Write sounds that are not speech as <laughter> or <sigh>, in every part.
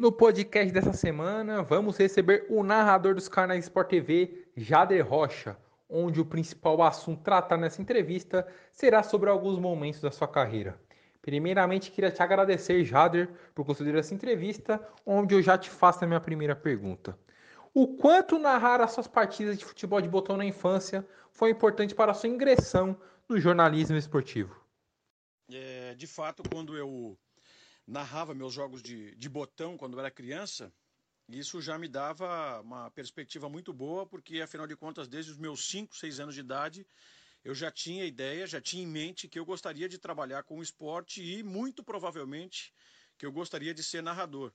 No podcast dessa semana, vamos receber o narrador dos canais Sport TV, Jader Rocha, onde o principal assunto tratado nessa entrevista será sobre alguns momentos da sua carreira. Primeiramente, queria te agradecer, Jader, por conceder essa entrevista, onde eu já te faço a minha primeira pergunta. O quanto narrar as suas partidas de futebol de botão na infância foi importante para a sua ingressão no jornalismo esportivo? É, de fato, quando eu narrava meus jogos de, de botão quando eu era criança, isso já me dava uma perspectiva muito boa, porque afinal de contas, desde os meus 5, 6 anos de idade, eu já tinha ideia, já tinha em mente que eu gostaria de trabalhar com o esporte e muito provavelmente que eu gostaria de ser narrador.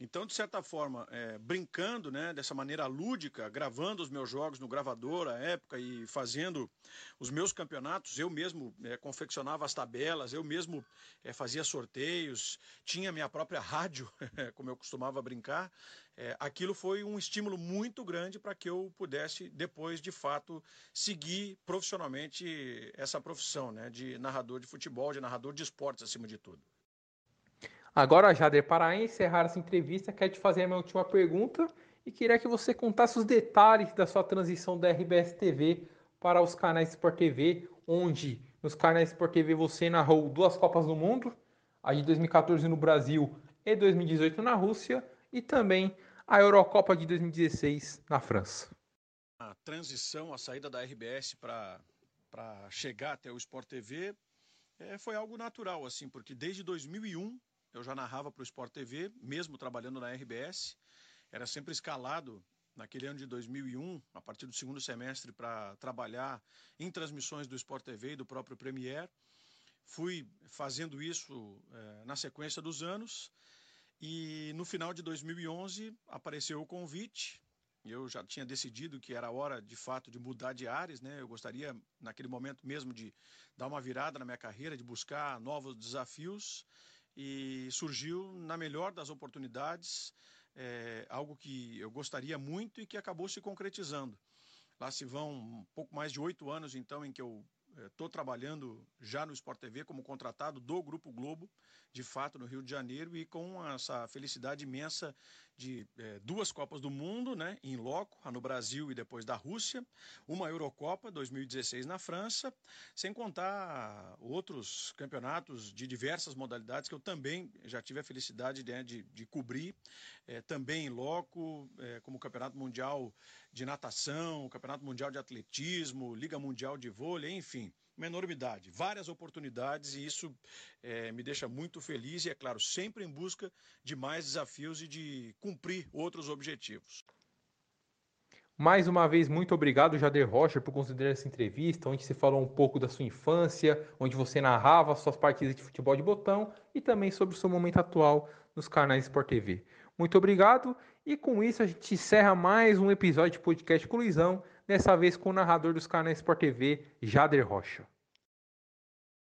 Então, de certa forma, é, brincando né, dessa maneira lúdica, gravando os meus jogos no gravador à época e fazendo os meus campeonatos, eu mesmo é, confeccionava as tabelas, eu mesmo é, fazia sorteios, tinha minha própria <laughs> rádio, <laughs> como eu costumava brincar. É, aquilo foi um estímulo muito grande para que eu pudesse, depois, de fato, seguir profissionalmente essa profissão né, de narrador de futebol, de narrador de esportes, acima de tudo. Agora, Jader, para encerrar essa entrevista, quero te fazer a minha última pergunta e queria que você contasse os detalhes da sua transição da RBS TV para os canais Sport TV, onde nos canais Sport TV você narrou duas Copas do Mundo, a de 2014 no Brasil e 2018 na Rússia, e também a Eurocopa de 2016 na França. A transição, a saída da RBS para chegar até o Sport TV é, foi algo natural, assim, porque desde 2001 eu já narrava para o Sport TV, mesmo trabalhando na RBS. Era sempre escalado naquele ano de 2001, a partir do segundo semestre, para trabalhar em transmissões do Sport TV e do próprio Premier. Fui fazendo isso é, na sequência dos anos e no final de 2011 apareceu o convite. Eu já tinha decidido que era hora de fato de mudar de áreas, né? Eu gostaria naquele momento mesmo de dar uma virada na minha carreira, de buscar novos desafios e surgiu na melhor das oportunidades, é, algo que eu gostaria muito e que acabou se concretizando. Lá se vão um pouco mais de oito anos, então, em que eu estou é, trabalhando já no Sport TV como contratado do Grupo Globo, de fato, no Rio de Janeiro, e com essa felicidade imensa de é, duas Copas do Mundo, né, em loco, a no Brasil e depois da Rússia, uma Eurocopa 2016 na França, sem contar outros campeonatos de diversas modalidades que eu também já tive a felicidade de, né, de, de cobrir, é, também em loco, é, como o Campeonato Mundial de Natação, o Campeonato Mundial de Atletismo, Liga Mundial de Vôlei, enfim uma enormidade, várias oportunidades e isso é, me deixa muito feliz e, é claro, sempre em busca de mais desafios e de cumprir outros objetivos. Mais uma vez, muito obrigado, Jader Rocha, por considerar essa entrevista, onde você falou um pouco da sua infância, onde você narrava suas partidas de futebol de botão e também sobre o seu momento atual nos canais Sport TV. Muito obrigado e com isso a gente encerra mais um episódio de podcast Colisão, dessa vez com o narrador dos canais Sport TV, Jader Rocha.